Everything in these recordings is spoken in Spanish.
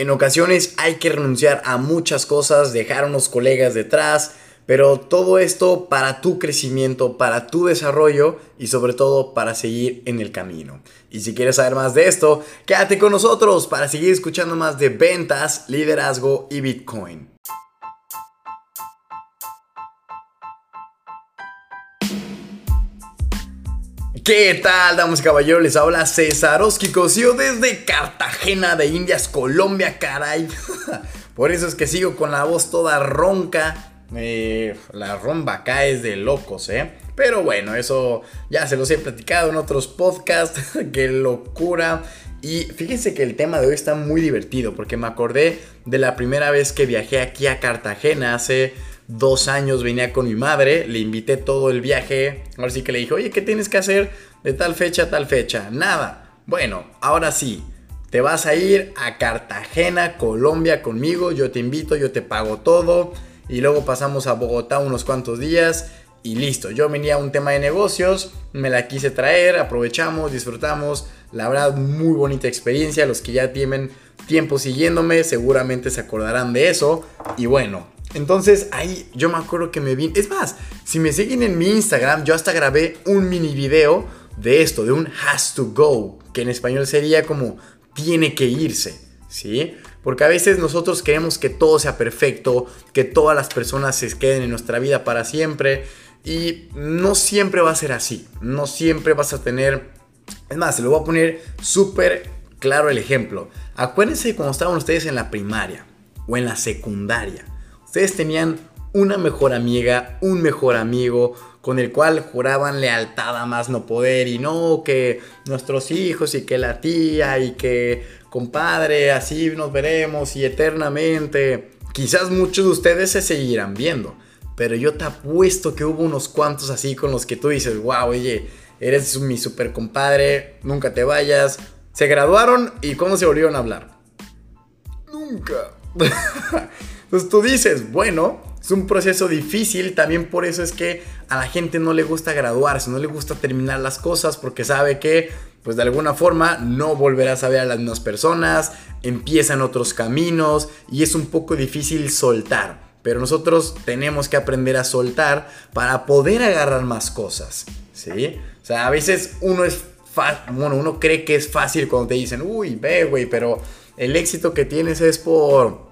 En ocasiones hay que renunciar a muchas cosas, dejar a unos colegas detrás, pero todo esto para tu crecimiento, para tu desarrollo y sobre todo para seguir en el camino. Y si quieres saber más de esto, quédate con nosotros para seguir escuchando más de ventas, liderazgo y Bitcoin. ¿Qué tal, damas y caballeros? Les habla César Oski Cosío desde Cartagena de Indias, Colombia, caray. Por eso es que sigo con la voz toda ronca eh, la romba acá es de locos, ¿eh? Pero bueno, eso ya se los he platicado en otros podcasts. ¡Qué locura! Y fíjense que el tema de hoy está muy divertido porque me acordé de la primera vez que viajé aquí a Cartagena hace dos años. Venía con mi madre, le invité todo el viaje. Ahora sí que le dije, oye, ¿qué tienes que hacer de tal fecha a tal fecha? Nada. Bueno, ahora sí. Te vas a ir a Cartagena, Colombia conmigo. Yo te invito, yo te pago todo y luego pasamos a Bogotá unos cuantos días y listo. Yo venía a un tema de negocios, me la quise traer, aprovechamos, disfrutamos. La verdad, muy bonita experiencia. Los que ya tienen tiempo siguiéndome seguramente se acordarán de eso. Y bueno, entonces ahí yo me acuerdo que me vi. Es más, si me siguen en mi Instagram, yo hasta grabé un mini video de esto, de un has to go, que en español sería como tiene que irse. ¿Sí? Porque a veces nosotros queremos que todo sea perfecto, que todas las personas se queden en nuestra vida para siempre. Y no siempre va a ser así. No siempre vas a tener... Es más, se lo voy a poner súper claro el ejemplo. Acuérdense cuando estaban ustedes en la primaria o en la secundaria. Ustedes tenían una mejor amiga, un mejor amigo, con el cual juraban lealtad a más no poder y no que nuestros hijos y que la tía y que compadre, así nos veremos y eternamente. Quizás muchos de ustedes se seguirán viendo, pero yo te apuesto que hubo unos cuantos así con los que tú dices, wow, oye, eres mi super compadre, nunca te vayas. Se graduaron y ¿cómo se volvieron a hablar? Nunca. Entonces tú dices, bueno, es un proceso difícil, también por eso es que a la gente no le gusta graduarse, no le gusta terminar las cosas porque sabe que pues de alguna forma no volverás a ver a las mismas personas, empiezan otros caminos y es un poco difícil soltar. Pero nosotros tenemos que aprender a soltar para poder agarrar más cosas, ¿sí? O sea, a veces uno es bueno, uno cree que es fácil cuando te dicen, uy, ve, güey, pero el éxito que tienes es por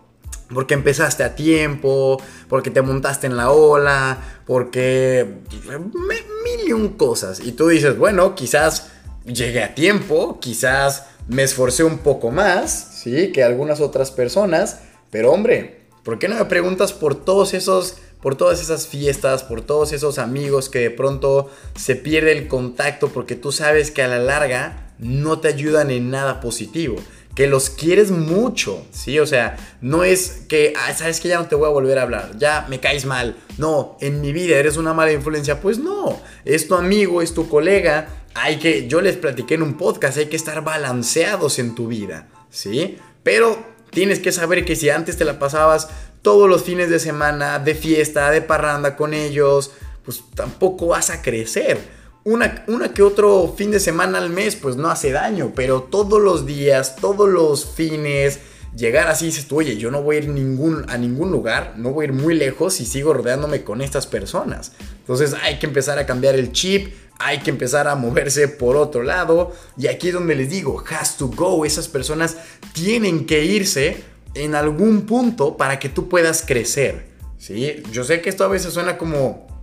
porque empezaste a tiempo, porque te montaste en la ola, porque mil y un cosas. Y tú dices, bueno, quizás llegué a tiempo, quizás me esforcé un poco más, ¿sí? Que algunas otras personas, pero hombre, ¿por qué no me preguntas por todos esos, por todas esas fiestas, por todos esos amigos que de pronto se pierde el contacto porque tú sabes que a la larga no te ayudan en nada positivo? Que los quieres mucho, ¿sí? O sea, no es que, ah, sabes que ya no te voy a volver a hablar, ya me caes mal. No, en mi vida eres una mala influencia. Pues no, es tu amigo, es tu colega, hay que, yo les platiqué en un podcast, hay que estar balanceados en tu vida, ¿sí? Pero tienes que saber que si antes te la pasabas todos los fines de semana de fiesta, de parranda con ellos, pues tampoco vas a crecer. Una, que otro fin de semana al mes, pues no hace daño, pero todos los días, todos los fines, llegar así dices tú, oye, yo no voy a ir ningún, a ningún lugar, no voy a ir muy lejos y sigo rodeándome con estas personas. Entonces hay que empezar a cambiar el chip, hay que empezar a moverse por otro lado. Y aquí es donde les digo, has to go. Esas personas tienen que irse en algún punto para que tú puedas crecer. ¿sí? Yo sé que esto a veces suena como,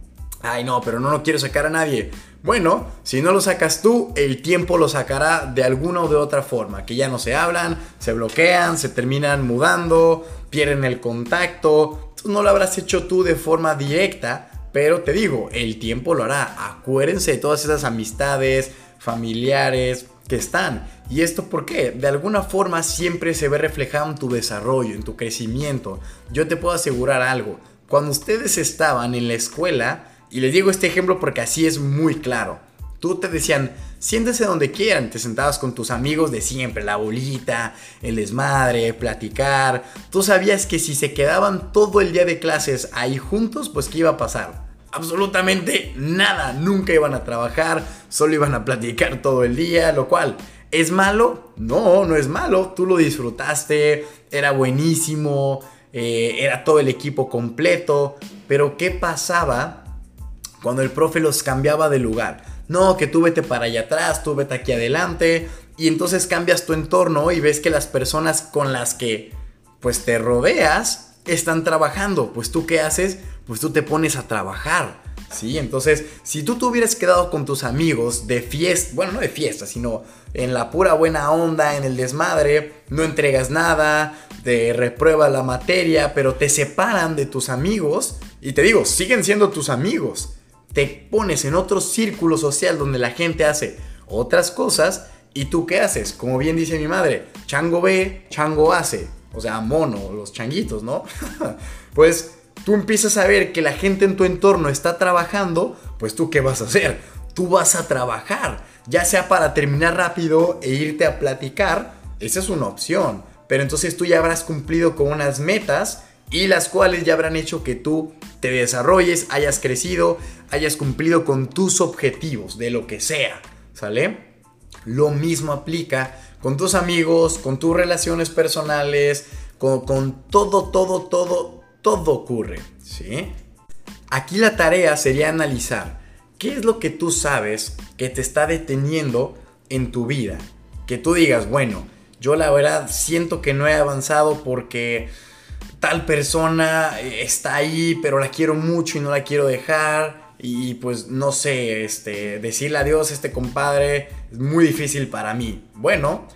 ay no, pero no, no quiero sacar a nadie. Bueno, si no lo sacas tú, el tiempo lo sacará de alguna o de otra forma. Que ya no se hablan, se bloquean, se terminan mudando, pierden el contacto. Tú no lo habrás hecho tú de forma directa, pero te digo, el tiempo lo hará. Acuérdense de todas esas amistades, familiares que están. ¿Y esto por qué? De alguna forma siempre se ve reflejado en tu desarrollo, en tu crecimiento. Yo te puedo asegurar algo. Cuando ustedes estaban en la escuela, y les digo este ejemplo porque así es muy claro. Tú te decían, siéntese donde quieran, te sentabas con tus amigos de siempre, la bolita, el desmadre, platicar. Tú sabías que si se quedaban todo el día de clases ahí juntos, pues ¿qué iba a pasar? absolutamente nada. Nunca iban a trabajar, solo iban a platicar todo el día, lo cual ¿Es malo? No, no es malo. Tú lo disfrutaste, era buenísimo, eh, era todo el equipo completo. Pero ¿qué pasaba cuando el profe los cambiaba de lugar? No, que tú vete para allá atrás, tú vete aquí adelante. Y entonces cambias tu entorno y ves que las personas con las que pues te rodeas están trabajando. Pues tú qué haces? Pues tú te pones a trabajar. ¿Sí? Entonces, si tú te hubieras quedado con tus amigos de fiesta, bueno, no de fiesta, sino en la pura buena onda, en el desmadre, no entregas nada, te reprueba la materia, pero te separan de tus amigos, y te digo, siguen siendo tus amigos. Te pones en otro círculo social donde la gente hace otras cosas, y tú qué haces? Como bien dice mi madre, chango ve, chango hace. O sea, mono, los changuitos, ¿no? pues tú empiezas a ver que la gente en tu entorno está trabajando, pues tú qué vas a hacer? Tú vas a trabajar, ya sea para terminar rápido e irte a platicar, esa es una opción, pero entonces tú ya habrás cumplido con unas metas y las cuales ya habrán hecho que tú te desarrolles, hayas crecido, hayas cumplido con tus objetivos, de lo que sea, ¿sale? Lo mismo aplica con tus amigos, con tus relaciones personales, con, con todo, todo, todo, todo ocurre, ¿sí? Aquí la tarea sería analizar qué es lo que tú sabes que te está deteniendo en tu vida. Que tú digas, bueno, yo la verdad siento que no he avanzado porque tal persona eh, está ahí, pero la quiero mucho y no la quiero dejar. Y pues no sé, este, decirle adiós a este compadre es muy difícil para mí. Bueno,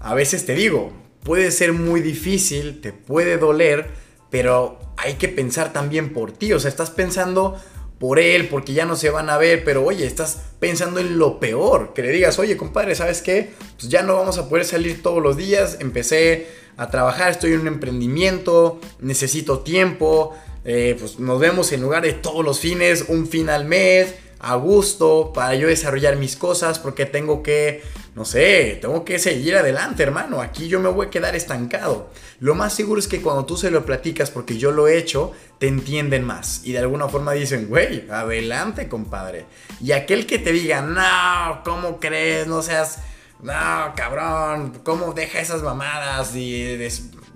a veces te digo, puede ser muy difícil, te puede doler, pero hay que pensar también por ti, o sea, estás pensando por él, porque ya no se van a ver, pero oye, estás pensando en lo peor, que le digas, oye, compadre, ¿sabes qué? Pues ya no vamos a poder salir todos los días, empecé a trabajar, estoy en un emprendimiento, necesito tiempo, eh, pues nos vemos en lugar de todos los fines, un fin al mes, a gusto, para yo desarrollar mis cosas, porque tengo que no sé, tengo que seguir adelante, hermano. Aquí yo me voy a quedar estancado. Lo más seguro es que cuando tú se lo platicas, porque yo lo he hecho, te entienden más. Y de alguna forma dicen, güey, adelante, compadre. Y aquel que te diga, no, ¿cómo crees? No seas, no, cabrón, ¿cómo deja esas mamadas? Y,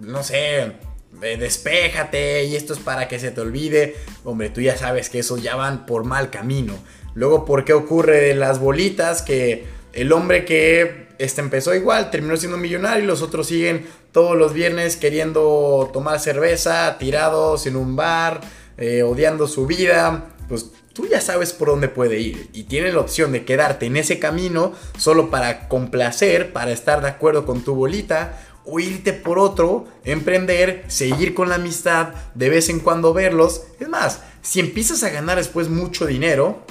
no sé, despéjate y esto es para que se te olvide. Hombre, tú ya sabes que esos ya van por mal camino. Luego, ¿por qué ocurre las bolitas que el hombre que este, empezó igual, terminó siendo millonario y los otros siguen todos los viernes queriendo tomar cerveza, tirados en un bar, eh, odiando su vida, pues tú ya sabes por dónde puede ir y tienes la opción de quedarte en ese camino solo para complacer, para estar de acuerdo con tu bolita o irte por otro, emprender, seguir con la amistad, de vez en cuando verlos. Es más, si empiezas a ganar después mucho dinero,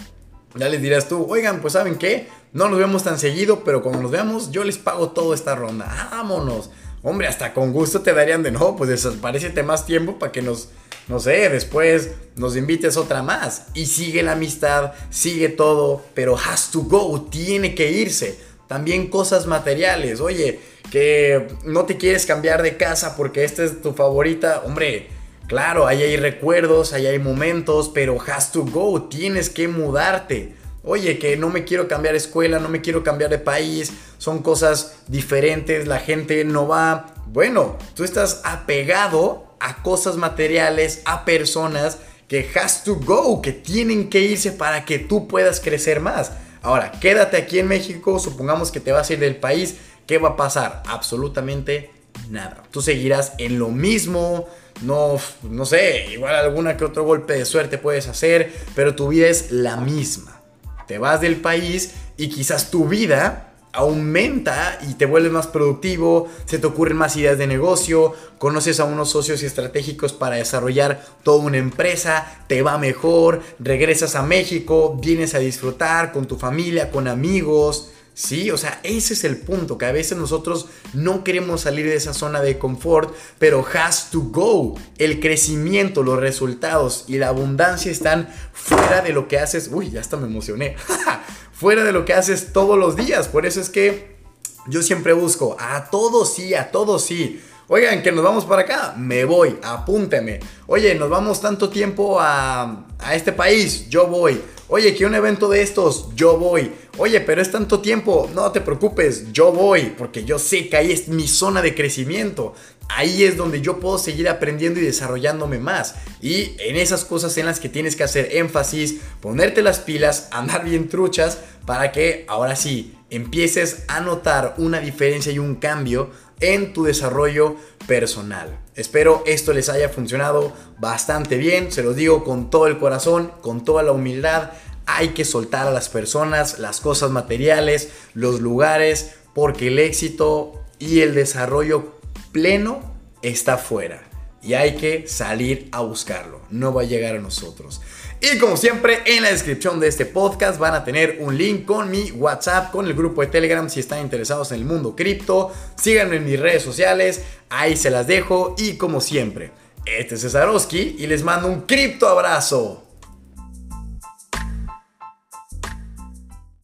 ya les dirás tú, oigan, pues ¿saben qué? No nos vemos tan seguido, pero cuando nos veamos, yo les pago toda esta ronda. Vámonos. Hombre, hasta con gusto te darían de no, pues desaparecete más tiempo para que nos, no sé, después nos invites otra más. Y sigue la amistad, sigue todo, pero has to go, tiene que irse. También cosas materiales, oye, que no te quieres cambiar de casa porque esta es tu favorita, hombre, claro, ahí hay recuerdos, ahí hay momentos, pero has to go, tienes que mudarte. Oye, que no me quiero cambiar de escuela, no me quiero cambiar de país, son cosas diferentes, la gente no va. Bueno, tú estás apegado a cosas materiales, a personas que has to go, que tienen que irse para que tú puedas crecer más. Ahora, quédate aquí en México, supongamos que te vas a ir del país, ¿qué va a pasar? Absolutamente nada. Tú seguirás en lo mismo, no, no sé, igual alguna que otro golpe de suerte puedes hacer, pero tu vida es la misma te vas del país y quizás tu vida aumenta y te vuelves más productivo, se te ocurren más ideas de negocio, conoces a unos socios estratégicos para desarrollar toda una empresa, te va mejor, regresas a México, vienes a disfrutar con tu familia, con amigos, Sí, o sea, ese es el punto, que a veces nosotros no queremos salir de esa zona de confort, pero has to go. El crecimiento, los resultados y la abundancia están fuera de lo que haces. Uy, ya hasta me emocioné. fuera de lo que haces todos los días. Por eso es que yo siempre busco a todos sí, a todos sí. Oigan, que nos vamos para acá, me voy, apúnteme. Oye, nos vamos tanto tiempo a, a este país, yo voy. Oye, que un evento de estos, yo voy. Oye, pero es tanto tiempo, no te preocupes, yo voy, porque yo sé que ahí es mi zona de crecimiento. Ahí es donde yo puedo seguir aprendiendo y desarrollándome más. Y en esas cosas en las que tienes que hacer énfasis, ponerte las pilas, andar bien truchas, para que ahora sí empieces a notar una diferencia y un cambio en tu desarrollo personal. Espero esto les haya funcionado bastante bien, se los digo con todo el corazón, con toda la humildad. Hay que soltar a las personas, las cosas materiales, los lugares, porque el éxito y el desarrollo pleno está fuera. Y hay que salir a buscarlo, no va a llegar a nosotros. Y como siempre, en la descripción de este podcast van a tener un link con mi WhatsApp, con el grupo de Telegram si están interesados en el mundo cripto. Síganme en mis redes sociales, ahí se las dejo. Y como siempre, este es Cesarowski y les mando un cripto abrazo.